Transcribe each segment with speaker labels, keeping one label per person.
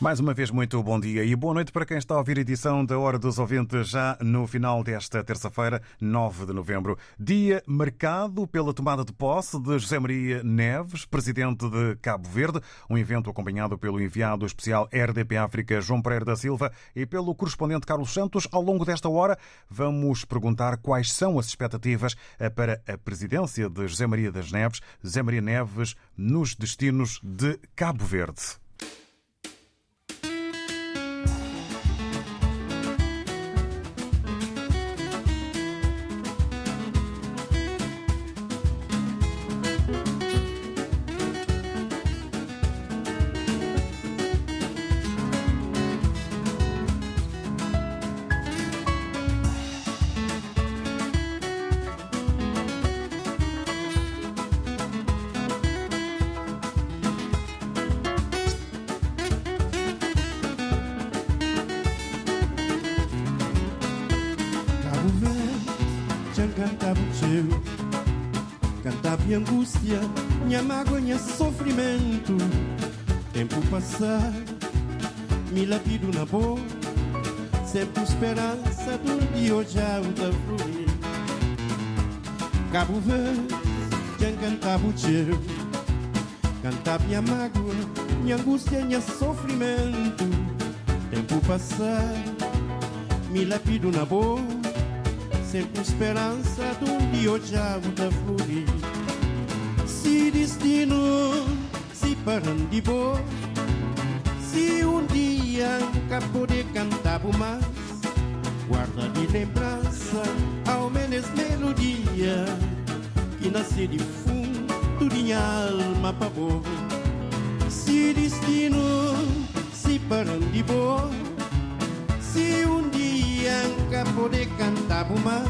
Speaker 1: Mais uma vez, muito bom dia e boa noite para quem está a ouvir a edição da Hora dos Ouvintes já no final desta terça-feira, 9 de novembro. Dia marcado pela tomada de posse de José Maria Neves, presidente de Cabo Verde, um evento acompanhado pelo enviado especial RDP África, João Pereira da Silva, e pelo correspondente Carlos Santos. Ao longo desta hora, vamos perguntar quais são as expectativas para a presidência de José Maria das Neves, José Maria Neves, nos destinos de Cabo Verde.
Speaker 2: Minha angústia, minha mágoa, minha sofrimento. Tempo passar, me lapido na boa, sempre esperança um dia hoje da fluir. Cabo Verde, quem cantava o cheiro, cantava minha mágoa, minha angústia, minha sofrimento. Tempo passar, me lapido na boa, sempre esperança um dia hoje da fluir destino se boa se um dia nunca poder cantar mais guarda de lembrança ao menos melodia que nasce de fundo de minha alma boa se destino se boa se um dia nunca poder cantar mais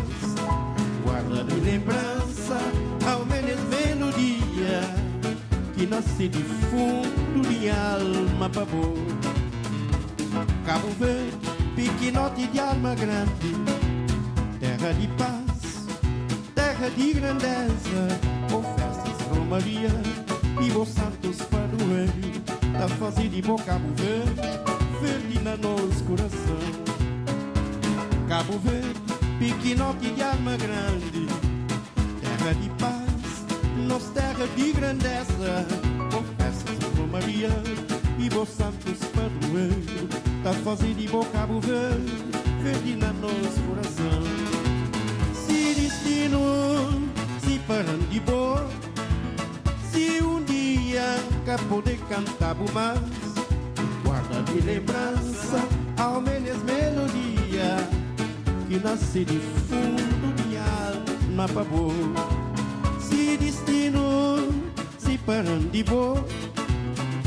Speaker 2: nasce de fundo de alma boa. Cabo Verde, piquinote de alma grande, terra de paz, terra de grandeza, com festas, romaria e bons santos padroeiros, da fase de boa Cabo Verde, verde na nosso coração. Cabo Verde, piquinote de alma grande, terra de paz nossa terra de grandeza, com festas de Maria e bons santos padroeiro, da fazenda de bom Cabo Verde, na nosso coração. Se destino, se parando de boa, se um dia nunca poder cantar mais, guarda de lembrança, ao menos melodia, que nasce de fundo de alma para boa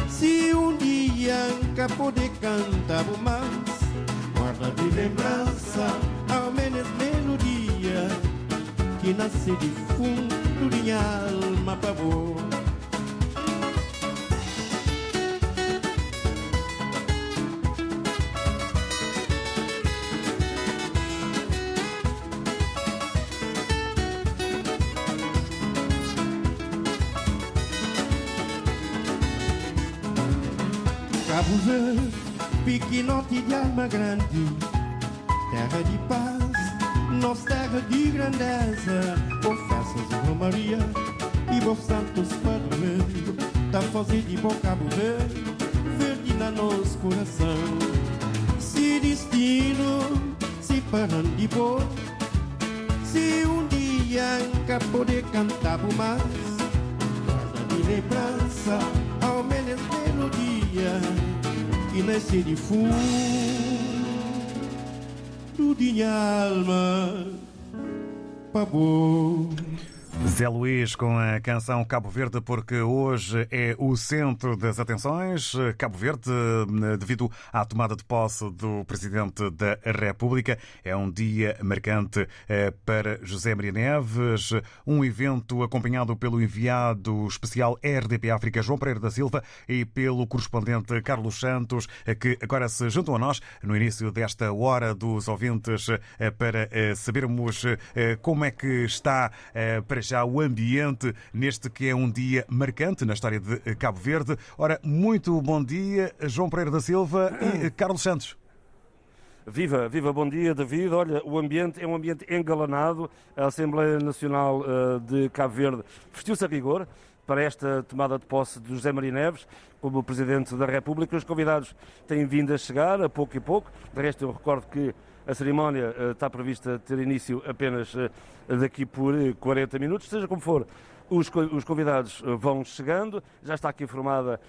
Speaker 2: se um dia nunca poder cantar mais. Guarda de lembrança ao menos melodia que nasce de fundo de alma para piquinote de alma grande, terra de paz, nossa terra de grandeza, com festas de Romaria e bons santos padroeiros, da fazer de bom Cabo Verde, verde na nosso coração. Se destino, se boa, se um dia nunca poder cantar mais, guarda de lembrança, ao menos melodia que nesse defundo de minha alma pavor.
Speaker 1: Zé Luís com a canção Cabo Verde, porque hoje é o centro das atenções. Cabo Verde, devido à tomada de posse do Presidente da República, é um dia marcante eh, para José Maria Neves. Um evento acompanhado pelo enviado especial RDP África, João Pereira da Silva, e pelo correspondente Carlos Santos, eh, que agora se juntam a nós no início desta hora dos ouvintes eh, para sabermos como é que está para já o ambiente neste que é um dia marcante na história de Cabo Verde. Ora, muito bom dia, João Pereira da Silva e Carlos Santos.
Speaker 3: Viva, viva, bom dia, David. Olha, o ambiente é um ambiente engalanado. A Assembleia Nacional eh, de Cabo Verde vestiu-se a rigor para esta tomada de posse de José Maria Neves como Presidente da República. Os convidados têm vindo a chegar, a pouco e pouco. De resto, eu recordo que a cerimónia uh, está prevista ter início apenas uh, daqui por 40 minutos, seja como for. Os, os convidados vão chegando, já está aqui formada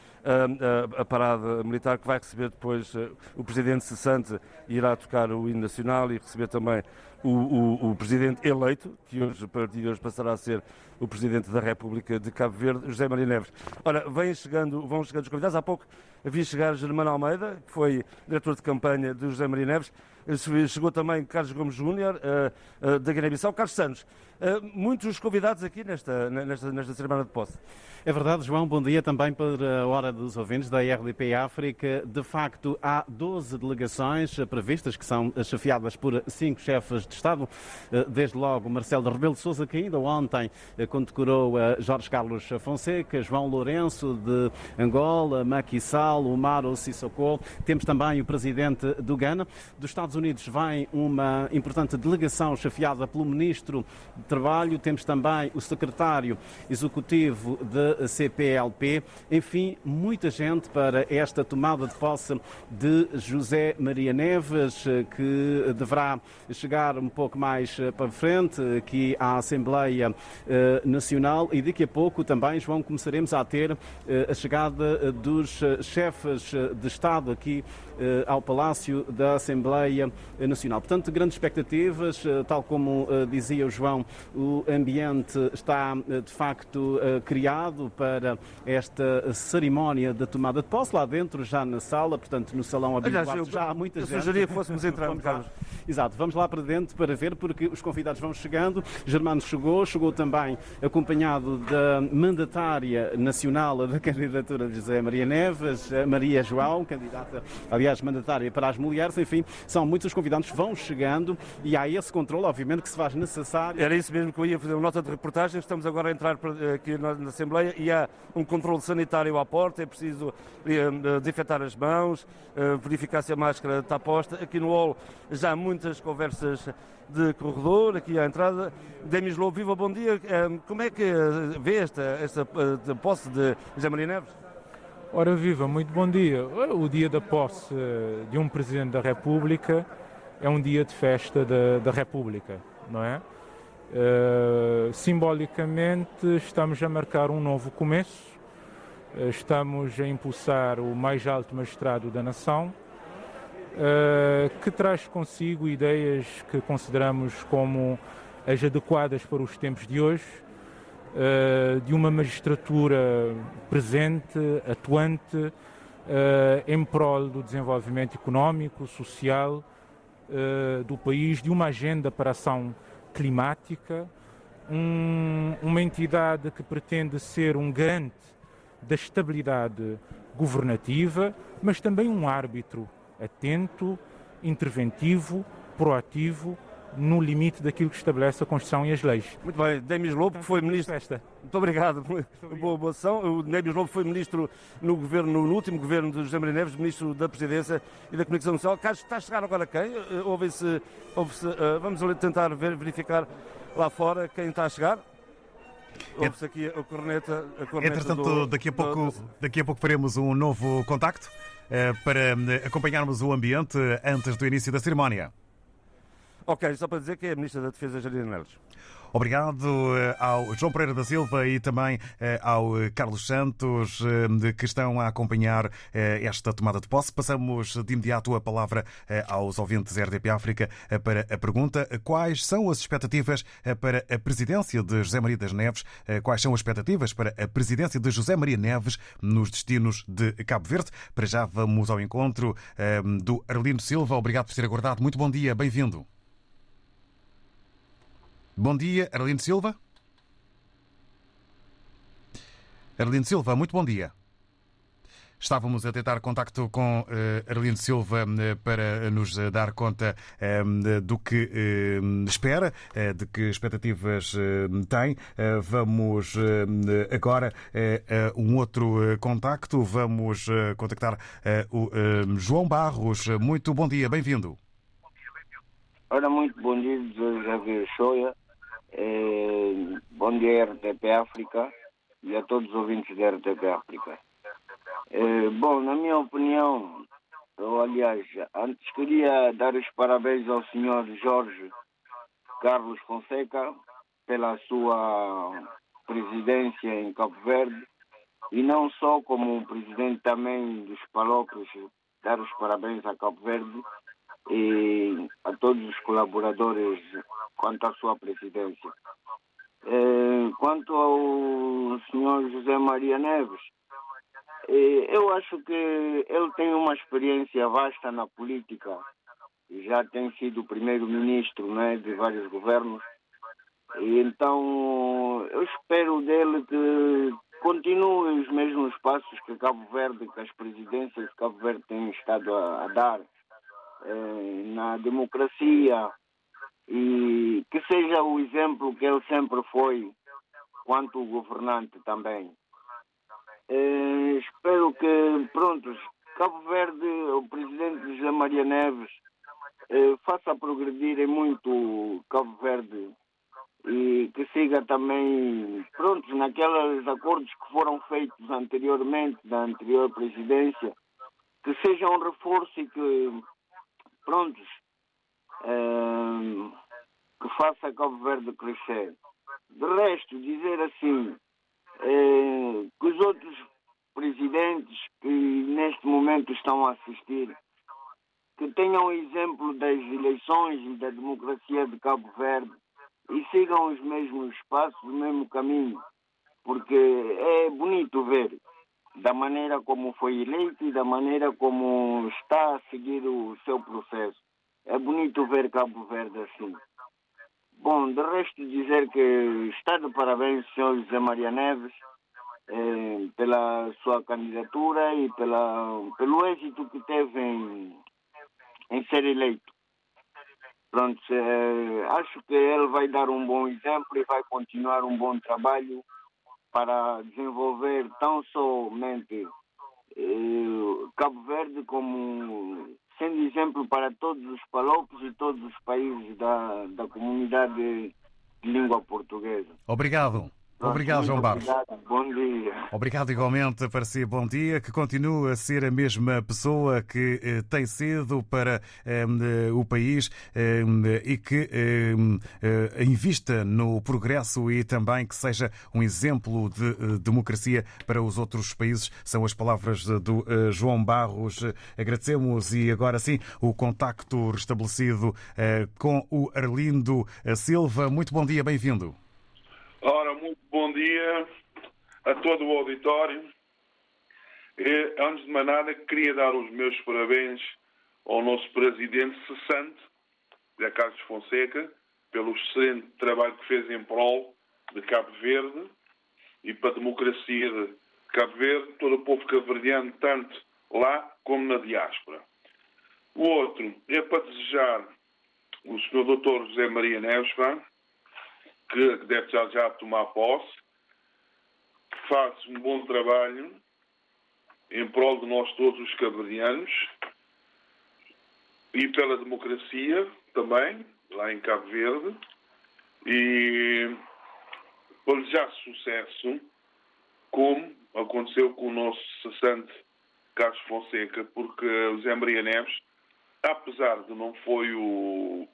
Speaker 3: a parada militar que vai receber depois o Presidente cessante irá tocar o hino nacional e receber também o, o, o, Presidente eleito, que hoje, a partir de hoje passará a ser o Presidente da República de Cabo Verde, José Maria Neves. Ora, vêm chegando, vão chegando os convidados. Há pouco havia chegar Germano Almeida, que foi diretor de campanha de José Maria Neves. Chegou também Carlos Gomes Júnior, uh, uh, da Guiné-Bissau. Carlos Santos, uh, muitos convidados aqui nesta, nesta, nesta de posse.
Speaker 4: É verdade, João. Bom dia também para a Hora dos Ouvintes da RDP África. De facto, há 12 delegações previstas, que são chefiadas por cinco chefes de Estado. Desde logo, Marcelo Rebelo de Sousa, que ainda ontem condecorou Jorge Carlos Fonseca, João Lourenço de Angola, Macky Sall, Umaro Sissoko. Temos também o presidente do Ghana. Dos Estados Unidos vem uma importante delegação chefiada pelo Ministro de Trabalho. Temos também o secretário executivo de CPLP. Enfim, muita gente para esta tomada de posse de José Maria Neves, que deverá chegar um pouco mais para frente aqui à Assembleia eh, Nacional e daqui a pouco também, João, começaremos a ter eh, a chegada dos chefes de Estado aqui eh, ao Palácio da Assembleia Nacional. Portanto, grandes expectativas, tal como dizia o João, o ambiente está de facto criado para esta cerimónia da tomada de posse, lá dentro, já na sala, portanto, no salão
Speaker 3: eu,
Speaker 4: já há muita
Speaker 3: eu
Speaker 4: gente.
Speaker 3: Eu sugeria que fôssemos entrar, vamos Carlos.
Speaker 4: Exato, vamos lá para dentro para ver, porque os convidados vão chegando. Germano chegou, chegou também acompanhado da mandatária nacional da candidatura de José Maria Neves, Maria João, candidata, aliás, mandatária para as mulheres. Enfim, são muitos os convidados que vão chegando e há esse controle, obviamente, que se faz necessário.
Speaker 3: Era isso mesmo que eu ia fazer uma nota de reportagem. Estamos agora a entrar aqui na Assembleia e há um controle sanitário à porta, é preciso eh, desinfetar as mãos, eh, verificar se a máscara está posta. Aqui no hall já há muitas conversas de corredor, aqui à entrada. Demis Lobo, viva, bom dia. Eh, como é que vê esta, esta posse de José Maria Neves?
Speaker 5: Ora viva, muito bom dia. O dia da posse de um Presidente da República é um dia de festa da, da República, não é? Uh, simbolicamente, estamos a marcar um novo começo, uh, estamos a impulsar o mais alto magistrado da nação, uh, que traz consigo ideias que consideramos como as adequadas para os tempos de hoje, de uma magistratura presente, atuante, em prol do desenvolvimento económico, social do país, de uma agenda para ação climática, um, uma entidade que pretende ser um garante da estabilidade governativa, mas também um árbitro atento, interventivo, proativo, no limite daquilo que estabelece a Constituição e as leis.
Speaker 3: Muito bem, Demis Lobo, que foi ministro. Festa. Muito obrigado. Boa, boa ação. O Demis Lobo foi ministro no, governo, no último governo de José Maria Neves, ministro da Presidência e da Comunicação Social. Carlos, está a chegar agora quem? Eh, Houve uh, vamos tentar verificar lá fora quem está a chegar. Ouve-se aqui a corneta. A corneta
Speaker 1: Entretanto,
Speaker 3: do,
Speaker 1: daqui, a pouco, daqui a pouco faremos um novo contacto uh, para acompanharmos o ambiente antes do início da cerimónia.
Speaker 3: Ok, só para dizer que é a Ministra da Defesa, Jardim Neves.
Speaker 1: Obrigado eh, ao João Pereira da Silva e também eh, ao Carlos Santos, eh, que estão a acompanhar esta tomada de posse. Passamos de imediato a palavra aos ouvintes RDP África para a pergunta: quais são as expectativas para a presidência de José Maria das Neves? Quais são as expectativas para a presidência de José Maria Neves nos destinos de Cabo Verde? Para já vamos ao encontro do Arlindo Silva. Obrigado por ter aguardado. Muito bom dia, bem-vindo. Bom dia, Arlindo Silva. Arlindo Silva, muito bom dia. Estávamos a tentar contacto com uh, Arlindo Silva uh, para nos uh, dar conta uh, do que espera, de que expectativas tem. vamos agora a um outro contacto. Vamos contactar o João Barros. Muito bom dia, bem-vindo.
Speaker 6: Ora, muito bom dia, José Shoya. Eh, bom dia, RTP África e a todos os ouvintes da RTP África. Eh, bom, na minha opinião, eu, aliás, antes queria dar os parabéns ao senhor Jorge Carlos Fonseca pela sua presidência em Cabo Verde e não só como presidente também dos Palocos, dar os parabéns a Cabo Verde e a todos os colaboradores quanto à sua presidência. Eh, quanto ao senhor José Maria Neves, eh, eu acho que ele tem uma experiência vasta na política, já tem sido primeiro-ministro né, de vários governos, e então eu espero dele que continue os mesmos passos que Cabo Verde, que as presidências de Cabo Verde têm estado a, a dar na democracia, e que seja o exemplo que ele sempre foi quanto governante também. Eh, espero que, prontos, Cabo Verde, o presidente José Maria Neves, eh, faça progredir muito Cabo Verde e que siga também, prontos, naqueles acordos que foram feitos anteriormente, da anterior presidência, que seja um reforço e que, prontos, que faça Cabo Verde crescer. De resto, dizer assim, eh, que os outros presidentes que neste momento estão a assistir, que tenham exemplo das eleições e da democracia de Cabo Verde e sigam os mesmos passos, o mesmo caminho, porque é bonito ver da maneira como foi eleito e da maneira como está a seguir o seu processo. É bonito ver Cabo Verde assim. Bom, de resto dizer que está de parabéns senhor José Maria Neves eh, pela sua candidatura e pela, pelo êxito que teve em, em ser eleito. Pronto, eh, acho que ele vai dar um bom exemplo e vai continuar um bom trabalho para desenvolver tão somente eh, Cabo Verde como sendo exemplo para todos os palopes e todos os países da, da comunidade de língua portuguesa.
Speaker 1: Obrigado. Obrigado, João Barros.
Speaker 6: Obrigado. Bom dia.
Speaker 1: Obrigado igualmente para si. Bom dia. Que continue a ser a mesma pessoa que eh, tem sido para eh, o país eh, e que eh, invista no progresso e também que seja um exemplo de eh, democracia para os outros países. São as palavras do eh, João Barros. Agradecemos e agora sim o contacto restabelecido com o Arlindo Silva. Muito bom dia, bem-vindo.
Speaker 7: Dia a todo o auditório. E, antes de mais nada, queria dar os meus parabéns ao nosso presidente cessante, Zé Carlos Fonseca, pelo excelente trabalho que fez em prol de Cabo Verde e para a democracia de Cabo Verde, todo o povo cabo-verdiano, tanto lá como na diáspora. O outro é para desejar o Sr. Dr. José Maria Neves, que deve já, já tomar posse, faz um bom trabalho em prol de nós todos os cabredianos e pela democracia também, lá em Cabo Verde, e para já sucesso, como aconteceu com o nosso cessante Carlos Fonseca, porque o Zé Maria Neves, apesar de não foi o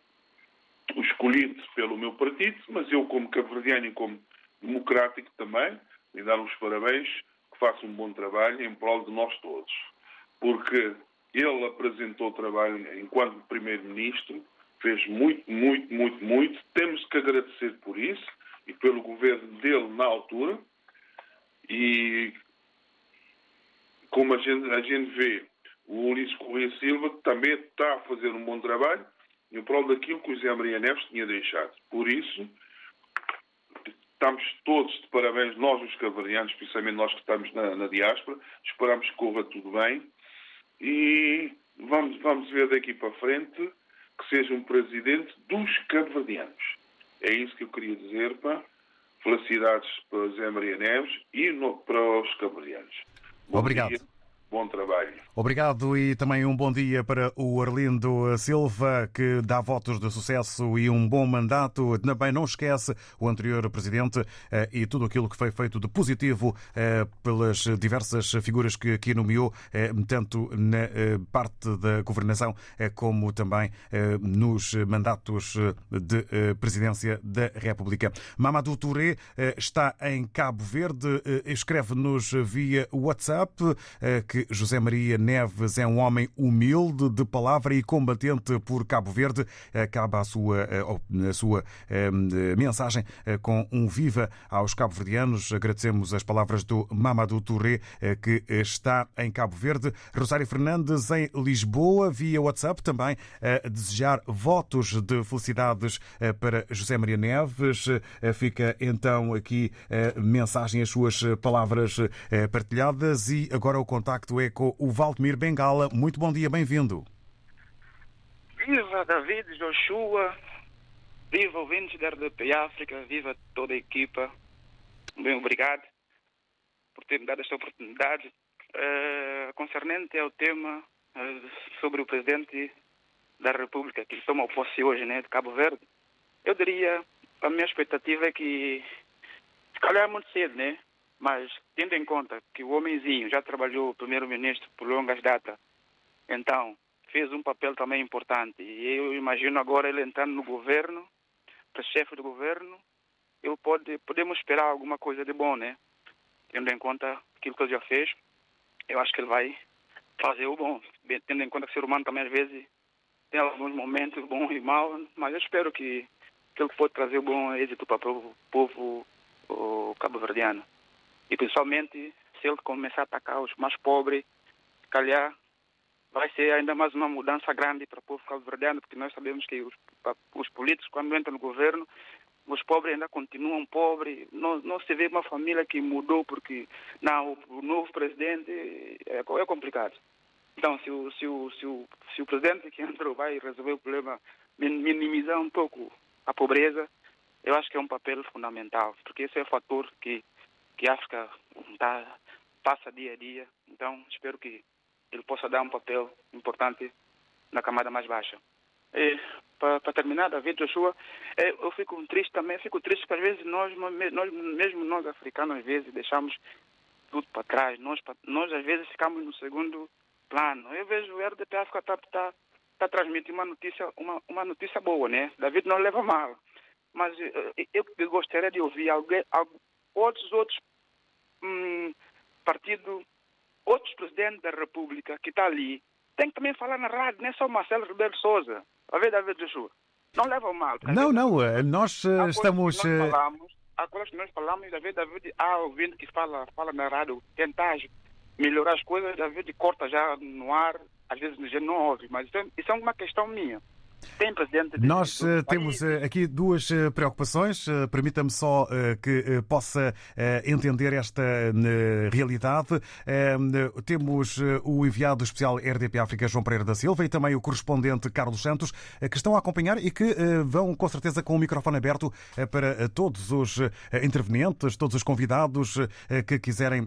Speaker 7: escolhido pelo meu partido, mas eu, como cabo-verdiano e como democrático também, lhe dar os parabéns, que faça um bom trabalho em prol de nós todos. Porque ele apresentou trabalho enquanto Primeiro-Ministro, fez muito, muito, muito, muito. Temos que agradecer por isso e pelo governo dele na altura. E como a gente, a gente vê, o Ulisses Correia Silva também está a fazer um bom trabalho em prol daquilo que o José Maria Neves tinha deixado. Por isso, estamos todos de parabéns, nós os cavarianos, especialmente nós que estamos na, na diáspora, esperamos que corra tudo bem e vamos, vamos ver daqui para frente que seja um presidente dos cabo-verdianos. É isso que eu queria dizer, pá. Felicidades para José Maria Neves e no, para os cabo-verdianos.
Speaker 1: Obrigado.
Speaker 7: Bom trabalho.
Speaker 1: Obrigado e também um bom dia para o Arlindo Silva, que dá votos de sucesso e um bom mandato. Também não esquece o anterior presidente eh, e tudo aquilo que foi feito de positivo eh, pelas diversas figuras que aqui nomeou, eh, tanto na parte da governação como também nos mandatos de presidência da República. Mamadou Touré está em Cabo Verde, escreve-nos via WhatsApp que José Maria Neves é um homem humilde, de palavra e combatente por Cabo Verde. Acaba a sua, eh, a sua eh, mensagem eh, com um viva aos cabo-verdianos. Agradecemos as palavras do Mamadou Touré, que está em Cabo Verde. Rosário Fernandes, em Lisboa, via WhatsApp, também a desejar votos de felicidades para José Maria Neves. Fica então aqui mensagem, as suas palavras partilhadas e agora o contacto é com o Valdemir Bengala. Muito bom dia, bem-vindo.
Speaker 8: Viva David Joshua, viva ouvintes da RDP África, viva toda a equipa. Bem, obrigado por ter me dado esta oportunidade. Uh, concernente ao tema uh, sobre o presidente da República que toma posse hoje, né, de Cabo Verde, eu diria, a minha expectativa é que, se calhar é muito cedo, né? Mas, tendo em conta que o homenzinho já trabalhou primeiro-ministro por longas datas, então fez um papel também importante. E eu imagino agora ele entrando no governo, para chefe do governo, eu pode, podemos esperar alguma coisa de bom, né? Tendo em conta aquilo que ele já fez, eu acho que ele vai fazer o bom. Tendo em conta que o ser humano também às vezes tem alguns momentos bons e maus, mas eu espero que, que ele pode trazer bom êxito para o povo cabo-verdiano. E principalmente se ele começar a atacar os mais pobres, calhar vai ser ainda mais uma mudança grande para o povo cabo-verdiano, porque nós sabemos que os, os, políticos, quando entram no governo, os pobres ainda continuam pobres. Não, não se vê uma família que mudou porque não, o novo presidente é, é complicado. Então, se o, se, o, se, o, se o presidente que entrou vai resolver o problema, minimizar um pouco a pobreza, eu acho que é um papel fundamental, porque esse é o fator que que a África tá, passa dia a dia. Então, espero que ele possa dar um papel importante na camada mais baixa. Para terminar, David Joshua, é, eu fico triste também, fico triste que às vezes nós, nós, mesmo nós africanos, às vezes deixamos tudo para trás. Nós, nós às vezes ficamos no segundo plano. Eu vejo o RDP África está tá, tá transmitindo uma notícia, uma, uma notícia boa, né? David não leva mal. Mas eu, eu gostaria de ouvir alguém, outros outros hum, partido, outros presidentes da República que está ali, tem que também falar na rádio, não é só Marcelo Ribeiro Souza. A ver, David Joshua. Não levam mal.
Speaker 1: Não, não, eh, nós uh, estamos.
Speaker 8: Nós eh, falamos, há coisas que nós falamos, David, David, há ouvindo que fala, fala na rádio, tentar melhorar as coisas, David corta já no ar, às vezes já não ouve, mas isso é, isso é uma questão minha. Tem
Speaker 1: Nós uh, temos uh, aqui duas uh, preocupações. Permita-me só que possa entender esta realidade. Temos o enviado especial RDP África, João Pereira da Silva, e também o correspondente Carlos Santos, que estão a acompanhar e que vão, com certeza, com o microfone aberto para todos os intervenientes, todos os convidados que quiserem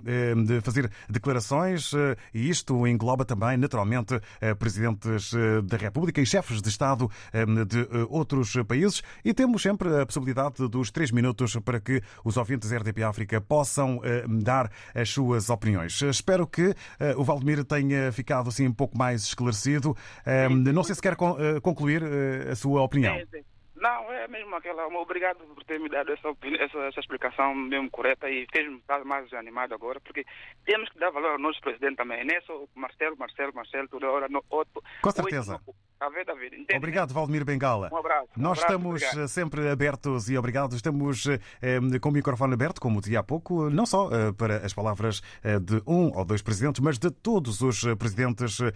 Speaker 1: fazer declarações. E isto engloba também, naturalmente, presidentes da República e chefes de Estado Ehm, de eh, outros países e temos sempre a possibilidade dos três minutos para que os ouvintes RDP África possam ehm, dar as suas opiniões. Espero que eh, o Valdemir tenha ficado assim um pouco mais esclarecido. Ehm, não sei se quer eh, concluir a sua opinião.
Speaker 8: Não, é mesmo aquela. Obrigado por ter me dado essa, essa, essa explicação mesmo correta e fez-me estar mais animado agora, porque temos que dar valor ao nosso presidente também. Não é só Marcelo, Marcelo, Marcelo, toda hora. No, outro,
Speaker 1: Com certeza.
Speaker 8: A ver, David. Entende?
Speaker 1: Obrigado, Valdemir Bengala.
Speaker 8: Um abraço. Um
Speaker 1: Nós
Speaker 8: abraço,
Speaker 1: estamos
Speaker 8: obrigado.
Speaker 1: eh, sempre abertos e obrigados. Estamos eh, com o microfone aberto, como dizia há pouco, não só eh, para as palavras eh, de um ou dois presidentes, mas de todos os eh, presidentes eh,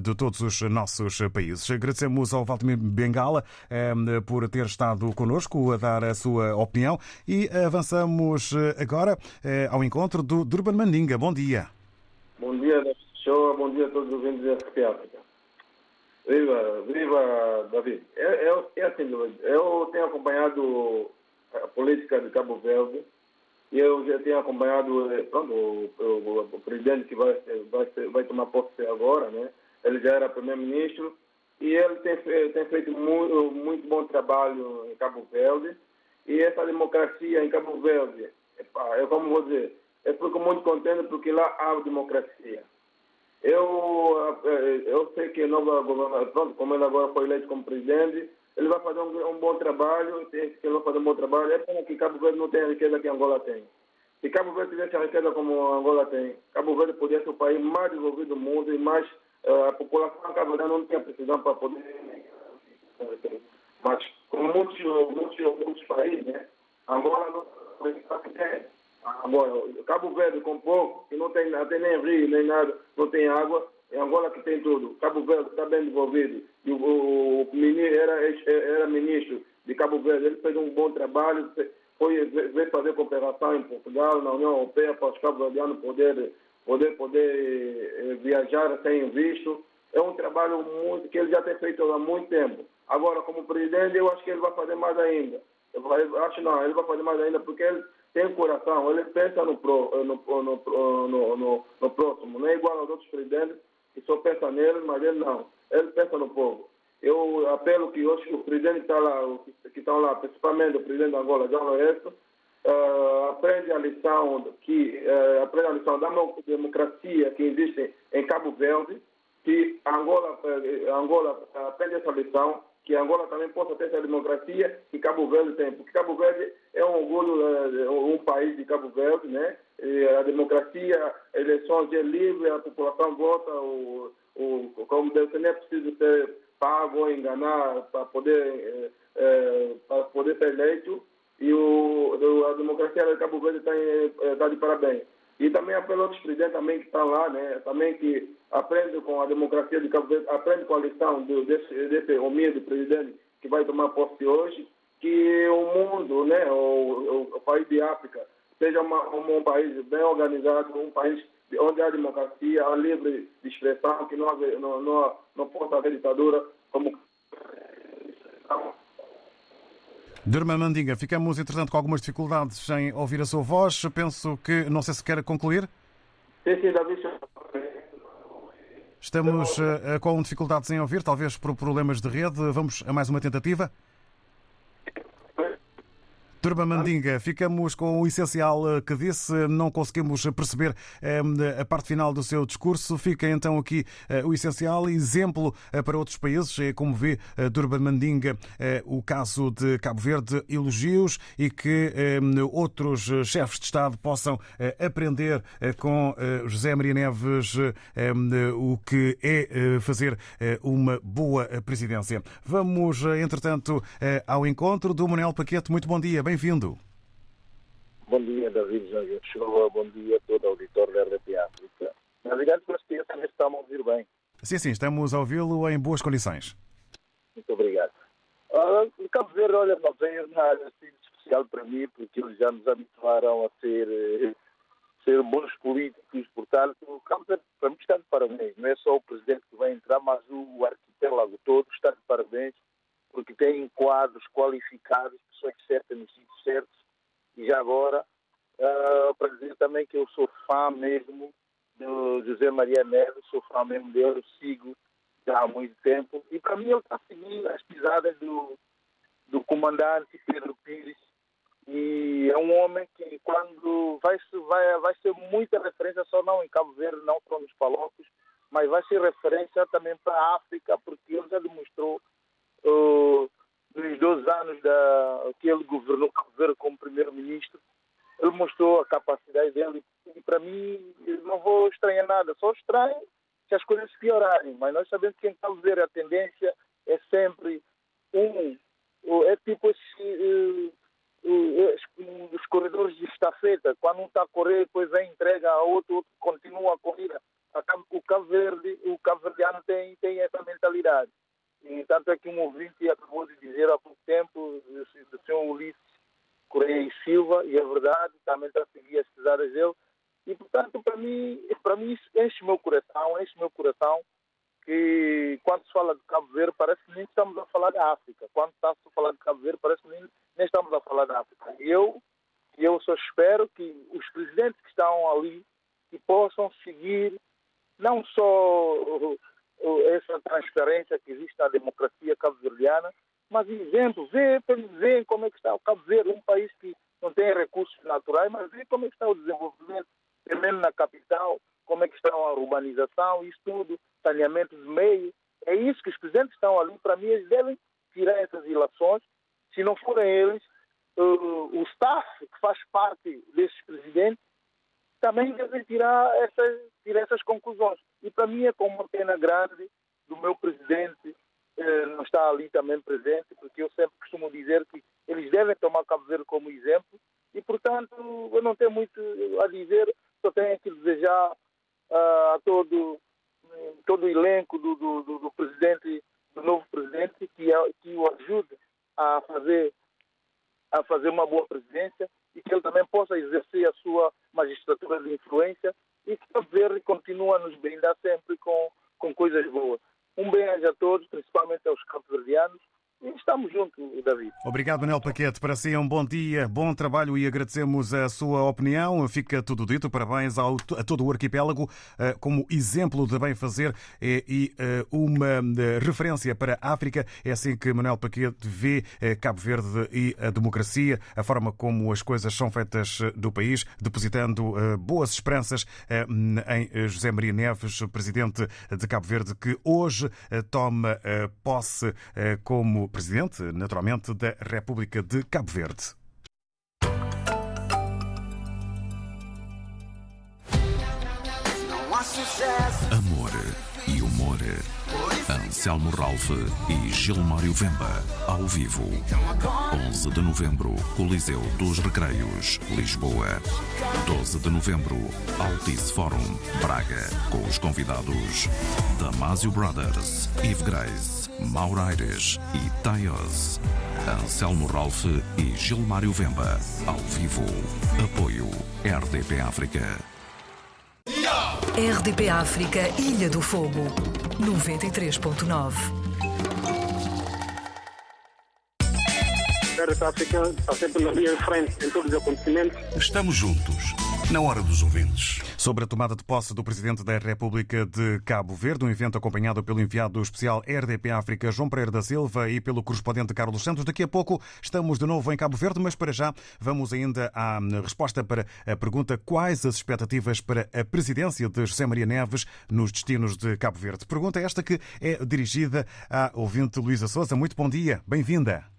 Speaker 1: de todos os nossos países. Agradecemos ao Valdemir Bengala eh, por ter estado connosco a dar a sua opinião e avançamos agora eh, ao encontro do Durban Mandinga. Bom dia.
Speaker 9: Bom dia, show. Bom dia a todos os ouvintes da RP África. Viva, viva, David. É, é, é assim, eu tenho acompanhado a política de Cabo Verde e eu já tenho acompanhado eh, o, o, o presidente que vai, vai, vai tomar posse agora, né? Ele já era primeiro-ministro e ele tem, tem feito muito, muito bom trabalho em Cabo Verde e essa democracia em Cabo Verde, eu como vou dizer, eu fico muito contente porque lá há democracia. Eu, eh, eu sei que nova pronto, como ele agora foi eleito como presidente, ele vai fazer um, um bom trabalho, ele vai fazer um bom trabalho. É pena que Cabo Verde não tem a riqueza que Angola tem. Se Cabo Verde tivesse a riqueza como Angola tem, Cabo Verde poderia ser o país mais desenvolvido do mundo e mais eh, a população cabo não tinha precisão para poder. Mas como muitos, muitos, muitos países, né? Angola não tem. Agora, Cabo Verde com pouco, que não tem, nem rio, nem nada, não tem água, é Angola que tem tudo. Cabo Verde está bem desenvolvido. E o, o, o ministro, era, era ministro de Cabo Verde, ele fez um bom trabalho, foi veio fazer cooperação em Portugal, na União Europeia, para os cabo-verdianos poder, poder, poder eh, viajar sem visto. É um trabalho muito, que ele já tem feito há muito tempo. Agora, como presidente, eu acho que ele vai fazer mais ainda. Eu acho não, ele vai fazer mais ainda porque ele tem coração, ele pensa no, pro, no, no, no, no, próximo. Não é igual aos outros presidentes que só pensa nele, mas ele não. Ele pensa no povo. Eu apelo que hoje o presidente está lá, que estão lá, principalmente o presidente da Angola, João Lourenço, eh, aprende a lição que eh, aprende a lição da mo- democracia que existe em Cabo Verde, que Angola, eh, Angola aprende essa lição, que Angola também possa ter essa democracia que Cabo Verde tem, porque Cabo Verde é um orgulho, eh, um país de Cabo Verde, né? E a democracia, eleições é livre, a população vota, o, o, como deve ser, não é preciso ser pago ou enganar para poder, eh, para poder ser eleito e o, a democracia de Cabo Verde está, está de parabéns. E também a outros presidentes também que estão lá, né, também que aprendem com a democracia de Cabo Verde, aprendem com a lição do, desse, desse humilde presidente que vai tomar posse hoje, que o mundo, né, o, o, o país de África, seja uma, um, um país bem organizado, um país de- onde há democracia, há livre de expressão, que não, não, não, não possa haver ditadura como
Speaker 1: Durma Mandinga, ficamos, entretanto, com algumas dificuldades em ouvir a sua voz. Penso que, não sei se quer concluir.
Speaker 9: Sim, sim, David.
Speaker 1: Estamos eh, com dificuldades em ouvir, talvez por problemas de rede. Vamos a mais uma tentativa. Turma Mandinga, ficamos com o essencial eh, que disse, não conseguimos perceber eh, a parte final do seu discurso. Fica então aqui eh, o essencial, exemplo para outros países, Eh, como vê Durban Mandinga, o caso de Cabo Verde, elogios e que outros chefes de Estado possam aprender com José Maria Neves o que é fazer uma boa presidência. Vamos, entretanto, ao encontro do Manuel Paquete. Muito bom dia, bem-vindo.
Speaker 10: Bom dia, David Jorge. Bom dia a todo o auditório da RDP África. Na verdade, certeza também estão a ouvir bem.
Speaker 1: Sim, sim, estamos a ouvi-lo em boas condições.
Speaker 10: Muito obrigado. O Cabo Verde, olha, não tem nada assim especial para mim, porque eles já nos habituaram a ser, eh, ser bons políticos. Portanto, o Cabo Verde, para mim, está de parabéns. Não é só o presidente que vai entrar, mas o arquipélago todo está de parabéns, porque tem quadros qualificados, pessoas certas nos sítios certos. E já agora, ah, para dizer também que eu sou fã mesmo do José Maria Neves, sou fã mesmo dele, sigo já há muito tempo. E para mim ele está seguindo as pisadas do, do comandante Pedro Pires. E é um homem que quando vai, vai, vai ser muita referência, só não em Cabo Verde, não só nos Palocos, mas vai ser referência também para a África, porque ele já demonstrou uh, nos dois anos anos da, que ele governou como primeiro-ministro, ele mostrou a capacidade dele e para mim não vou estranhar nada, só estranho se as coisas piorarem, mas nós sabemos que em Cabo Verde a tendência é sempre um, é tipo uh, os corredores de estafeta, quando um está a correr, depois vem entrega a outro, outro continua a corrida. O Cabo Verde, o Cabo Verdeano tem, tem essa mentalidade. E tanto é que um ouvinte acabou de dizer há pouco tempo, do senhor Ulisses Correia e Silva, e é verdade, também está a seguir as pesadas dele. E, portanto, para mim, para mim isso enche meu coração, enche meu coração, que quando se fala de Cabo Verde, parece que nem estamos a falar da África. Quando está a falar de Cabo Verde, parece que nem, nem estamos a falar da África. E eu, eu só espero que os presidentes que estão ali que possam seguir não só essa transparência que existe na democracia cabo-verdiana, mas exemplo, vê, vê como é que está o Cabo Verde, um país que não tem recursos naturais, mas vê como é que está o desenvolvimento, tremendo na capital, como é que está a urbanização, isso tudo, saneamento de meio. É isso que os presidentes estão ali, para mim, eles devem tirar essas ilações. Se não forem eles, o staff que faz parte desses presidentes também devem tirar essas, tirar essas conclusões. E para mim é com uma pena grande do meu presidente eh, não estar ali também presente, porque eu sempre costumo dizer que eles devem tomar Cabo Verde como exemplo. E, portanto, eu não tenho muito a dizer, só tenho que desejar uh, a todo, todo o elenco do, do, do, do, presidente, do novo presidente, que, é, que o ajude a fazer, a fazer uma boa presidência e que ele também possa exercer a sua magistratura de influência e que Cabo Verde continue a nos brindar sempre com, com coisas boas. Um bem a todos, principalmente aos cabo-verdianos, e estamos juntos, David.
Speaker 1: Obrigado, Manel Paquete. Para si, um bom dia, bom trabalho e agradecemos a sua opinião. Fica tudo dito. Parabéns ao, a todo o arquipélago eh, como exemplo de bem fazer e eh, uma eh, referência para a África. É assim que Manel Paquete vê Cabo Verde e a democracia, a forma como as coisas são feitas do país, depositando boas esperanças em José Maria Neves, presidente de Cabo Verde, que hoje toma posse como presidente, naturalmente, da República de Cabo Verde.
Speaker 11: Amor e humor. Anselmo Ralph e Gilmário Vemba, ao vivo. 11 de novembro, Coliseu dos Recreios, Lisboa. 12 de novembro, Altice Forum, Braga, com os convidados Damasio Brothers, Eve Grace, Mauro Aires e Taios. Anselmo Ralph e Gilmário Vemba, ao vivo. Apoio RDP África.
Speaker 12: RDP África, Ilha do Fogo, 93.9.
Speaker 13: RDP África está sempre na linha de frente em todos os acontecimentos.
Speaker 11: Estamos juntos, na hora dos ouvintes.
Speaker 1: Sobre a tomada de posse do Presidente da República de Cabo Verde, um evento acompanhado pelo enviado especial RDP África, João Pereira da Silva, e pelo correspondente Carlos Santos. Daqui a pouco estamos de novo em Cabo Verde, mas para já vamos ainda à resposta para a pergunta quais as expectativas para a presidência de José Maria Neves nos destinos de Cabo Verde. Pergunta esta que é dirigida à ouvinte Luísa Souza. Muito bom dia, bem-vinda.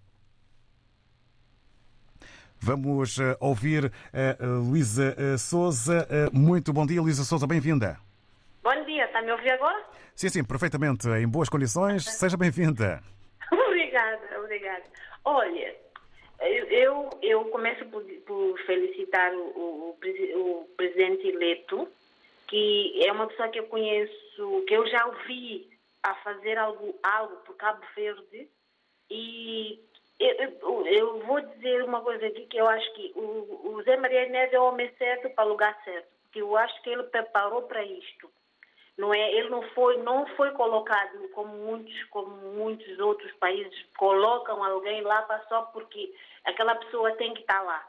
Speaker 1: Vamos uh, ouvir uh, Luísa uh, Souza. muito bom dia, Luísa Souza, bem-vinda.
Speaker 14: Bom dia, está a me ouvir agora?
Speaker 1: Sim, sim, perfeitamente, em boas condições. Seja bem-vinda.
Speaker 14: obrigada, obrigada. Olha, eu, eu começo por, por felicitar o, o, o, presidente eleito, que é uma pessoa que eu conheço, que eu já ouvi a fazer algo, algo por Cabo Verde e eu, eu, vou dizer uma coisa aqui que eu acho que o, o Zé Maria Neves é o homem certo para o lugar certo, porque eu acho que ele preparou para isto. Não é, ele não foi, não foi colocado como muitos, como muitos outros países colocam alguém lá só porque aquela pessoa tem que estar lá.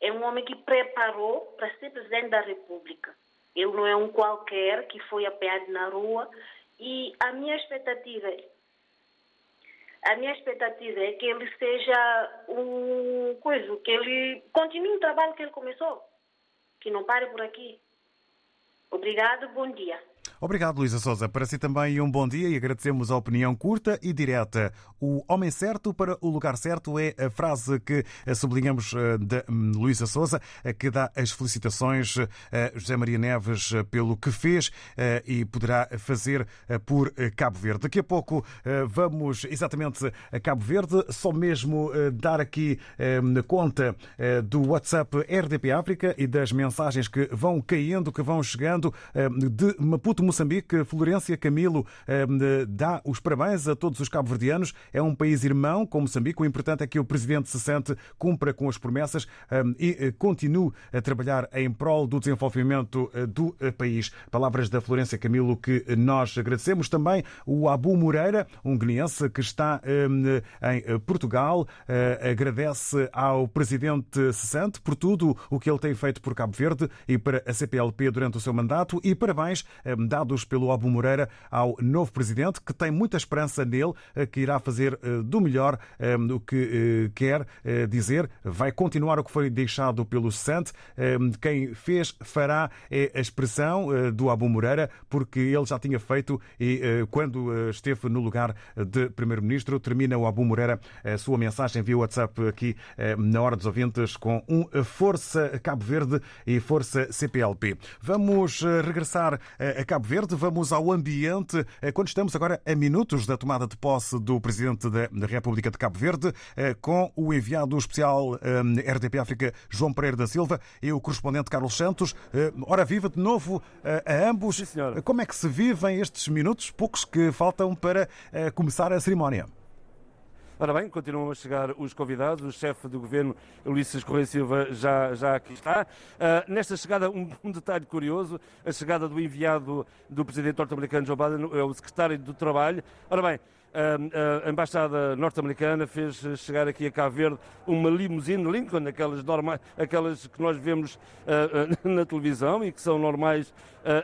Speaker 14: É um homem que preparou para ser presidente da República. Ele não é um qualquer que foi apeado na rua e a minha expectativa a minha expectativa é que ele seja um coisa, que ele continue o trabalho que ele começou, que não pare por aqui. Obrigado, bom dia.
Speaker 1: Obrigado, Luísa Souza. Para si também um bom dia e agradecemos a opinião curta e direta. O homem certo para o lugar certo é a frase que sublinhamos da hum, Luísa Souza, que dá as felicitações a José Maria Neves pelo que fez e poderá fazer por Cabo Verde. Daqui a pouco vamos exatamente a Cabo Verde, só mesmo dar aqui hum, conta do WhatsApp RDP África e das mensagens que vão caindo, que vão chegando de Maputo, Moçambique. Florência Camilo dá os parabéns a todos os cabo-verdianos. É um país irmão com Moçambique. O importante é que o presidente se sente, cumpra com as promessas e eh, continue a trabalhar em prol do desenvolvimento eh, do eh, país. Palavras da Florência Camilo que nós agradecemos. Também o Abu Moreira, um guineense que está em Portugal, agradece ao presidente cessante por tudo o que ele tem feito por Cabo Verde e para a CPLP durante o seu mandato e parabéns dados pelo Abu Moreira ao novo presidente que tem muita esperança nele, que irá fazer do melhor o que quer dizer, vai continuar o que foi deixado pelo cessante. Quem fez fará é a expressão do Abu Moreira, porque ele já tinha feito e quando esteve no lugar de primeiro-ministro, termina o Abu Moreira a sua mensagem via WhatsApp aqui na hora dos ouvintes com um Força Cabo Verde e Força CPLP. Vamos eh, regressar eh, a Cabo Verde, vamos ao ambiente, eh, quando estamos agora a minutos da tomada de posse do Presidente da República de Cabo Verde, com o enviado especial RDP África, João Pereira da Silva, e o correspondente Carlos Santos. Hora viva de novo a ambos.
Speaker 3: Sim,
Speaker 1: Como é que se vivem estes minutos, poucos que faltam para começar a cerimónia?
Speaker 3: Ora bem, continuam a chegar os convidados. O chefe do governo, Ulisses Correia Silva, já, já aqui está. Uh, nesta chegada, um, um, detalhe curioso: a chegada do enviado do presidente norte-americano Joe Biden é o secretário do Trabalho. Ora bem, a Embaixada norte-americana fez chegar aqui a Cabo Verde uma limusine Lincoln, aquelas, normais, aquelas que nós vemos na televisão e que são normais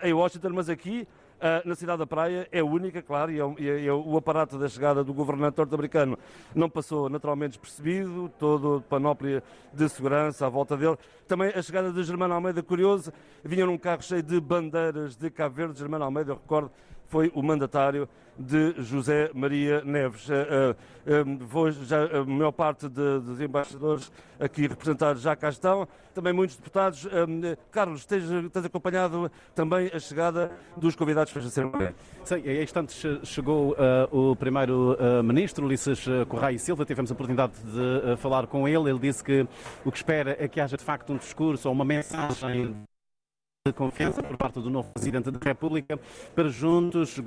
Speaker 3: em Washington, mas aqui Uh, na cidade da Praia é única, claro, e, é, e é, o aparato da chegada do governante norte-americano não passou naturalmente despercebido, todo panóplia de segurança à volta dele. Também a chegada de Germano Almeida, curioso, vinha num carro cheio de bandeiras de Cabo Verde. Germano Almeida, eu recordo, foi o mandatário de José Maria Neves. Eh, eh, vou já, a maior parte de, dos embaixadores aqui representados já cá estão, também muitos deputados. Eh, Carlos, tens, tens acompanhado também a chegada dos convidados para a cerimónia?
Speaker 4: Sim, em instantes chegou uh, o primeiro-ministro, uh, Ulisses Correia Silva, tivemos a oportunidade de uh, falar com ele. Ele disse que o que espera é que haja de facto um discurso ou uma mensagem de confiança por parte do novo Presidente da República para juntos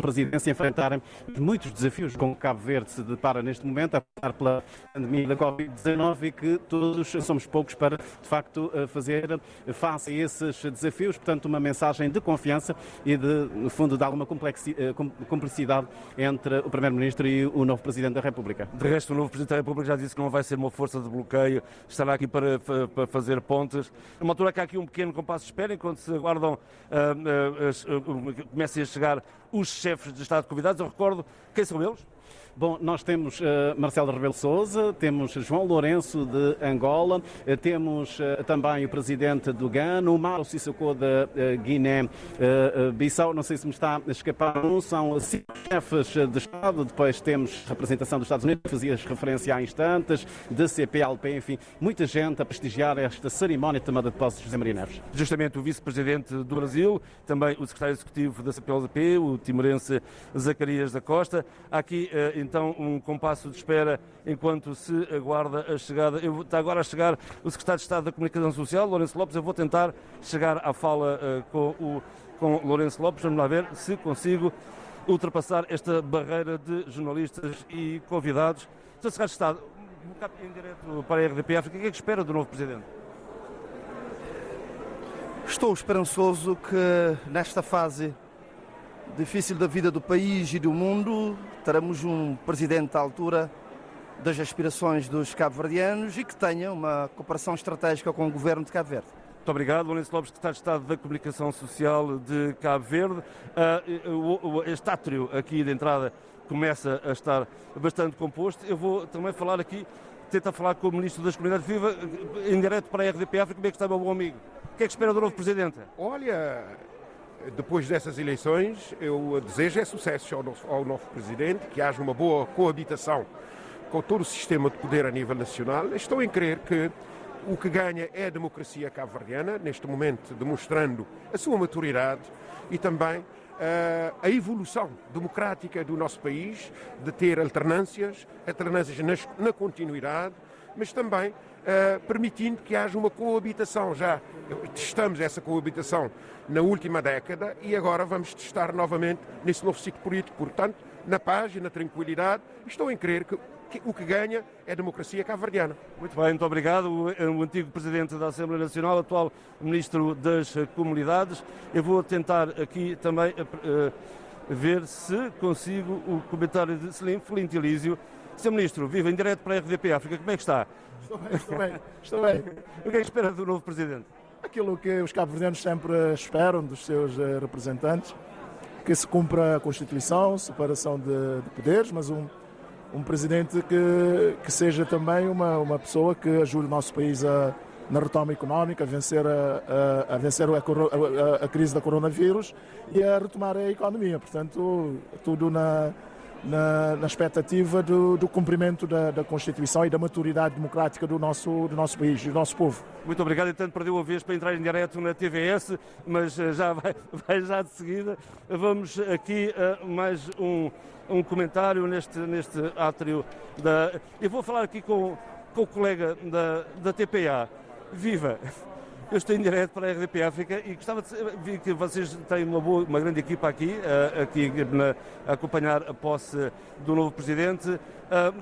Speaker 4: presidência enfrentarem muitos desafios com que Cabo Verde se depara neste momento, a passar pela pandemia da Covid-19 e que todos somos poucos para, de facto, eh, fazer face a esses desafios. Portanto, uma mensagem de confiança e, de, no fundo, de alguma eh, cumplicidade entre o Primeiro-Ministro e o novo Presidente da República.
Speaker 3: De resto, o novo Presidente da República já disse que não vai ser uma força de bloqueio, estará aqui para, para fazer pontes. Numa altura que há aqui um pequeno compasso de espera, enquanto se aguardam, uh, uh, uh, comecem a chegar os chefes de Estado convidados. Eu recordo quem são eles?
Speaker 4: Bom, nós temos uh, Marcelo Rebelo Souza, temos João Lourenço de Angola, uh, temos uh, também o presidente do Ghana, o Mauro Sissoko da Guiné-Bissau, não sei se me está a escapar um, são cinco chefes de Estado, depois temos representação dos Estados Unidos, fazias referência há instantes, de CPLP, enfim, muita gente a prestigiar esta cerimónia de tomada de posse de José Maria Neves.
Speaker 3: Justamente o vice-presidente do Brasil, também o secretário executivo da CPLP, o timorense Zacarias da Costa, há aqui então um compasso de espera enquanto se aguarda a chegada. Eu, está agora a chegar o Secretário de Estado da Comunicação Social, Lourenço Lopes. Eu vou tentar chegar à fala uh, com o com Lourenço Lopes. Vamos lá ver se consigo ultrapassar esta barreira de jornalistas e convidados. Sr. Secretário de Estado, um bocado em direto para a RDP África, o que é que espera do novo Presidente?
Speaker 15: Estou esperançoso que nesta fase difícil da vida do país e do mundo, teremos um presidente à altura das aspirações dos cabo-verdianos e que tenha uma cooperação estratégica com o governo de Cabo Verde.
Speaker 3: Muito obrigado, Lourenço Lopes, secretário de Estado da Comunicação Social de Cabo Verde. Uh, este átrio aqui de entrada começa a estar bastante composto. Eu vou também falar aqui, tentar falar com o Ministro das Comunidades Viva, em direto para a RDP África, como é que está o meu bom amigo? O que é que espera do novo Presidente?
Speaker 16: Olha, depois dessas eleições, eu desejo é sucesso ao novo, ao novo presidente, que haja uma boa coabitação com todo o sistema de poder a nível nacional. Estou em crer que o que ganha é a democracia cabo-verdiana, neste momento demonstrando a sua maturidade e também uh, a evolução democrática do nosso país, de ter alternâncias, alternâncias nas, na continuidade, mas também uh, permitindo que haja uma coabitação. Já testamos essa coabitação na última década e agora vamos testar novamente nesse novo ciclo político. Portanto, na paz e na tranquilidade, estou em crer que o que ganha é a democracia cabo-verdiana.
Speaker 3: Muito bem, muito obrigado. O, antigo Presidente da Assembleia Nacional, atual Ministro das Comunidades. Eu vou tentar aqui também uh, ver se consigo o comentário de Selim Flintilísio. Sr. Ministro, viva em direto para a RDP África, como é que está?
Speaker 17: Estou bem, estou bem, estou bem.
Speaker 3: o que é que espera do novo Presidente?
Speaker 17: Aquilo que os cabo-verdianos sempre esperam dos seus eh, representantes, que se cumpra a Constituição, separação de, de poderes, mas um, um presidente que, que seja também uma, uma pessoa que ajude o nosso país a, na retoma económica, a vencer, a, a, a vencer a, a, a, crise da coronavírus e a retomar a economia. Portanto, tudo na, na, na expectativa do, do cumprimento da, da, Constituição e da maturidade democrática do nosso, do nosso país, do nosso povo.
Speaker 3: Muito obrigado. Entanto, perdeu a vez para entrar em direto na TVS, mas eh, já vai, vai já de seguida. Vamos aqui a mais um, um comentário neste, neste átrio da. Eu vou falar aqui com, com o colega da, da TPA. Viva! Eu estou em direto para a RDP África e gostava de ver que vocês têm uma, boa, uma grande equipa aqui, uh, aqui na, a acompanhar a posse do novo Presidente. Uh,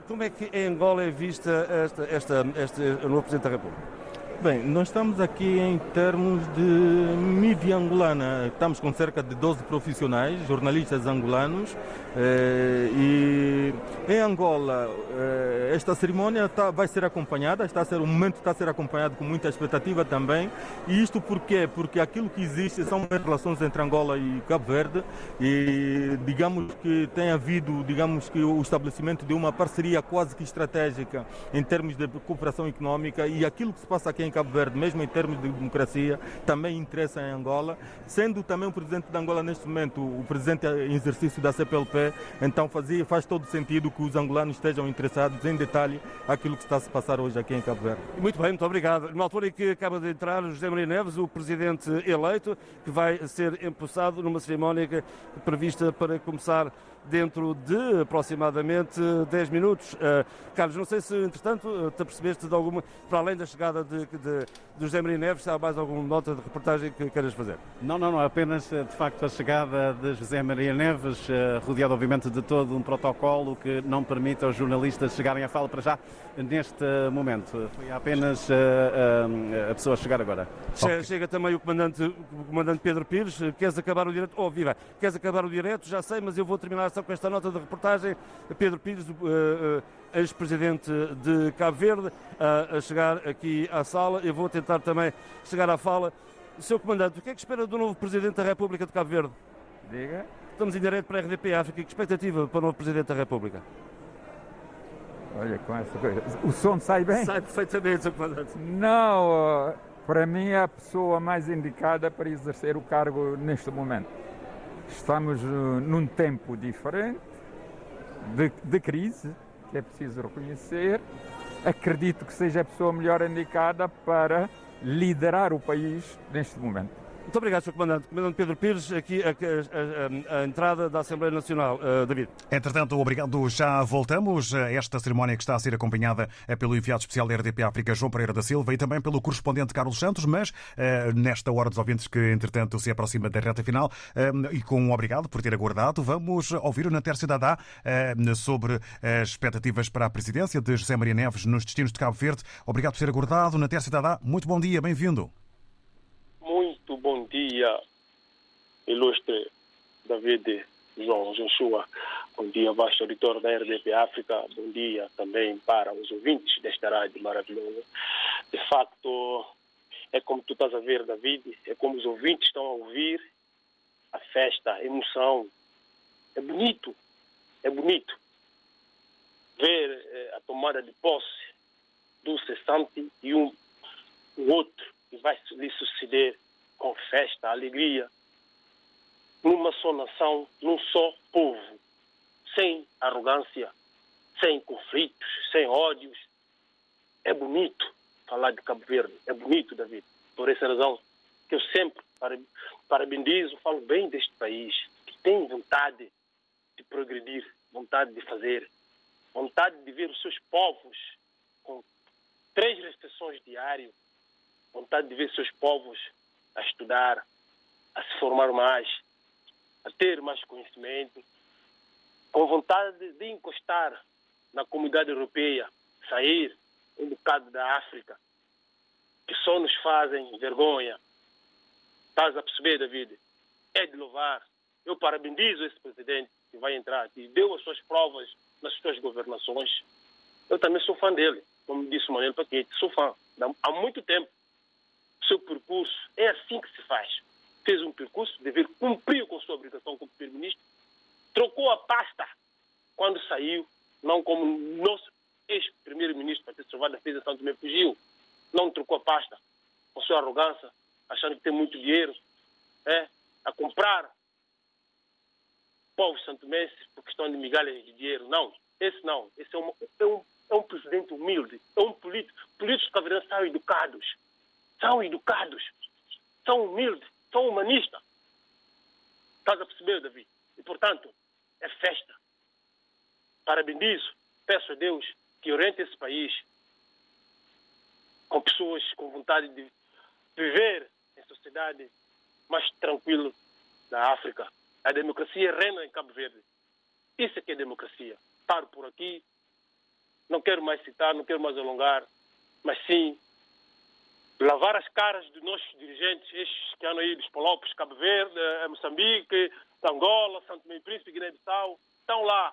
Speaker 3: como é que em Angola é vista esta, esta, este novo Presidente da República?
Speaker 18: Bem, nós estamos aqui em termos de mídia angolana. Estamos com cerca de 12 profissionais, jornalistas angolanos. Eh, e em Angola, eh, esta cerimónia está, vai ser acompanhada, está a ser, o momento está a ser acompanhado com muita expectativa também. E isto por quê? Porque aquilo que existe são relações entre Angola e Cabo Verde. E digamos que tem havido, digamos que o estabelecimento de uma parceria quase que estratégica em termos de cooperação económica. E aquilo que se passa aqui em Cabo Verde, mesmo em termos de democracia, também interessa em Angola, sendo também o presidente de Angola neste momento o presidente em exercício da CPLP, então fazia, faz todo sentido que os angolanos estejam interessados em detalhe aquilo que está a se passar hoje aqui em Cabo Verde.
Speaker 3: Muito bem, muito obrigado. Numa altura em que acaba de entrar José Maria Neves, o presidente eleito, que vai ser empossado numa cerimónia prevista para começar dentro de aproximadamente 10 minutos. Uh, Carlos, não sei se, entretanto, uh, te apercebeste de alguma, para além da chegada de, de, de José Maria Neves, há mais alguma nota de reportagem que queiras fazer?
Speaker 4: Não, não, não, apenas eh, de facto a chegada de José Maria Neves, rodeado obviamente de todo um protocolo que não permite aos jornalistas chegarem à fala para já neste momento. Foi apenas a pessoa chegar agora.
Speaker 3: Chega, chega também o comandante, o comandante Pedro Pires. Queres acabar o direto? Oh, viva! Queres acabar o direto? Já sei, mas eu vou terminar com esta nota de reportagem. Pedro Pires, uh, uh, ex-presidente de Cabo Verde, a chegar aqui à sala. Eu vou tentar também chegar à fala. Seu Comandante, o que é que espera do novo Presidente da República de Cabo Verde?
Speaker 19: Diga.
Speaker 3: Estamos em direto para a RDP África. Que expectativa para o novo Presidente da República?
Speaker 19: Olha, com essa coisa. O som sai bem?
Speaker 3: Sai perfeitamente, Sr. Comandante.
Speaker 19: Não, para mim é a pessoa mais indicada para exercer o cargo neste momento. Estamos uh, num tempo diferente, de, de crise, que é preciso reconhecer. Acredito que seja a pessoa melhor indicada para liderar o país neste momento.
Speaker 3: Muito obrigado, Sr. Comandante. Comandante Pedro Pires, aqui a, a, a, a entrada da Assembleia Nacional. Uh, David.
Speaker 1: Entretanto, obrigado. Já voltamos a esta cerimónia que está a ser acompanhada eh, pelo enviado especial da RDP África, João Pereira da Silva, e também pelo correspondente Carlos Santos, mas uh, nesta hora dos ouvintes que, entretanto, se aproxima da reta final, uh, e com um obrigado por ter aguardado, vamos ouvir o Nater Dadá sobre as expectativas para a presidência de José Maria Neves nos destinos de Cabo Verde. Obrigado por ter aguardado. Nater Dadá, muito bom dia, bem-vindo
Speaker 20: bom dia, ilustre David João Joshua. Bom dia, vasto auditor da RDP África. Bom dia também para os ouvintes desta rádio maravilhosa. De facto, é como tu estás a ver, David, é como os ouvintes estão a ouvir a festa, a emoção. É bonito, é bonito ver eh, a tomada de posse do cessante e um o outro que vai lhe suceder com festa, alegria. numa só nação, num só povo, sem arrogância, sem conflitos, sem ódios. É bonito falar de Cabo Verde, é bonito, David. Por essa razão que eu sempre parabenizo, falo bem deste país, que tem vontade de progredir, vontade de fazer, vontade de ver os seus povos com três restrições diárias, vontade de ver seus povos a estudar, a se formar mais, a ter mais conhecimento, com vontade de encostar na comunidade europeia, sair um bocado da África, que só nos fazem vergonha. Estás a perceber, David? É de louvar. Eu parabenizo esse presidente que vai entrar, que deu as suas provas nas suas governações. Eu também sou fã dele, como disse o Manuel Paquete, sou fã. Há muito tempo. Seu percurso é assim que se faz. Fez um percurso, dever cumpriu com sua obrigação como primeiro-ministro, trocou a pasta quando saiu, não como nosso ex-primeiro-ministro Patrício Salvador fez em Santo Tomé fugiu, não trocou a pasta com sua arrogância, achando que tem muito dinheiro, é, a comprar povos santomenses por questão de migalhas de dinheiro. Não, esse não. Esse é, uma, é, um, é um presidente humilde, é um político. Políticos caveirenses são educados, são educados, são humildes, são humanistas. Estás a perceber, Davi? E, portanto, é festa. Parabenizo, peço a Deus que oriente esse país com pessoas com vontade de viver em sociedade mais tranquila da África. A democracia reina em Cabo Verde. Isso é que é democracia. Paro por aqui. Não quero mais citar, não quero mais alongar, mas sim lavar as caras dos nossos dirigentes, estes que andam aí dos Palopes, Cabo Verde, Moçambique, Angola, Santo Meio Príncipe, Guiné-Bissau, estão lá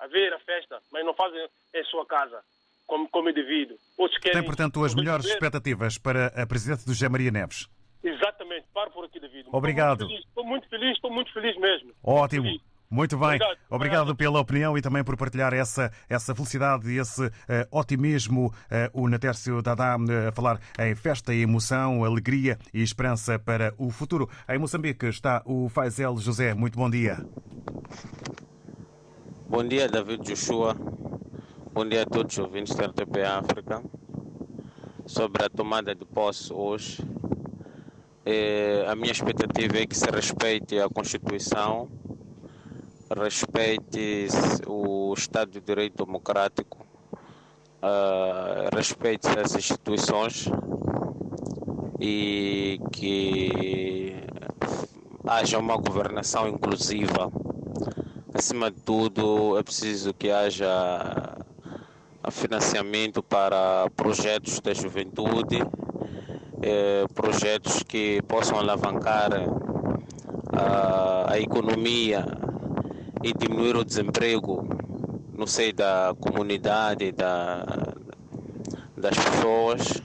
Speaker 20: a ver a festa, mas não fazem em sua casa, como, como é devido.
Speaker 1: Outros querem, Tem, portanto, as melhores expectativas para a Presidente do José Maria Neves.
Speaker 20: Exatamente, paro por aqui, David.
Speaker 1: Obrigado.
Speaker 20: Estou muito feliz, estou muito feliz mesmo.
Speaker 1: Ótimo.
Speaker 20: Muito feliz.
Speaker 1: Muito bem. Obrigado, Obrigado pela opinião e também por partilhar essa, essa felicidade e esse uh, otimismo. Uh, o Natércio Dadá uh, a falar em festa e emoção, alegria e esperança para o futuro. Em Moçambique está o Faisel José. Muito bom dia.
Speaker 21: Bom dia, David Joshua. Bom dia a todos os ouvintes da RTP África. Sobre a tomada de posse hoje, a minha expectativa é que se respeite a Constituição respeite o Estado de Direito Democrático, uh, respeite as instituições e que haja uma governação inclusiva. Acima de tudo, é preciso que haja financiamento para projetos da juventude, eh, projetos que possam alavancar a, a economia e diminuir o desemprego no seio da comunidade, da, das pessoas.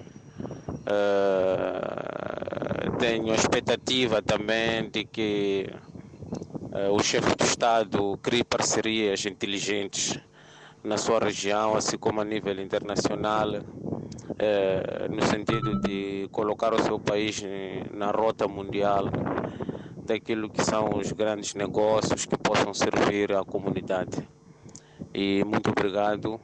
Speaker 21: Uh, tenho expectativa também de que uh, o chefe do Estado crie parcerias inteligentes na sua região, assim como a nível internacional, uh, no sentido de colocar o seu país na rota mundial daquilo que são os grandes negócios que possam servir à comunidade. E muito obrigado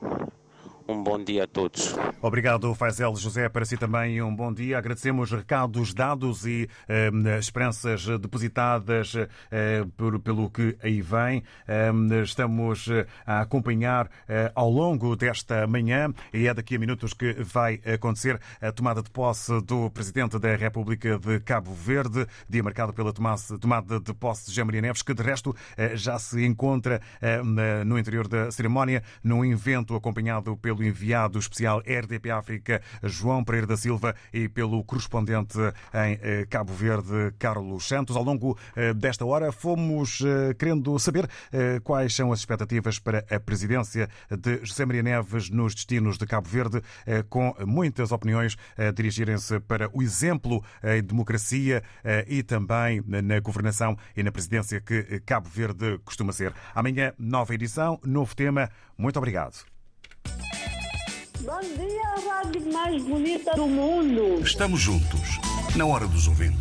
Speaker 21: um bom dia a todos.
Speaker 1: Obrigado, Faisel José. Para si também um bom dia. Agradecemos recados dados e eh, esperanças depositadas eh, por, pelo que aí vem. Eh, estamos a acompanhar eh, ao longo desta manhã e é daqui a minutos que vai acontecer a tomada de posse do Presidente da República de Cabo Verde, dia marcado pela tomada de posse de Jean Maria Neves, que de resto eh, já se encontra eh, no interior da cerimónia, num evento acompanhado pelo pelo enviado especial RDP África, João Pereira da Silva, e pelo correspondente em eh, Cabo Verde, Carlos Santos. Ao longo eh, desta hora, fomos eh, querendo saber quais são as expectativas para a presidência de José Maria Neves nos destinos de Cabo Verde, com muitas opiniões a dirigirem-se para o exemplo em democracia e também na governação e na presidência que Cabo Verde costuma ser. Amanhã, nova edição, novo tema. Muito obrigado.
Speaker 22: Bom dia, rádio mais bonita do mundo.
Speaker 11: Estamos juntos, na hora dos ouvintes.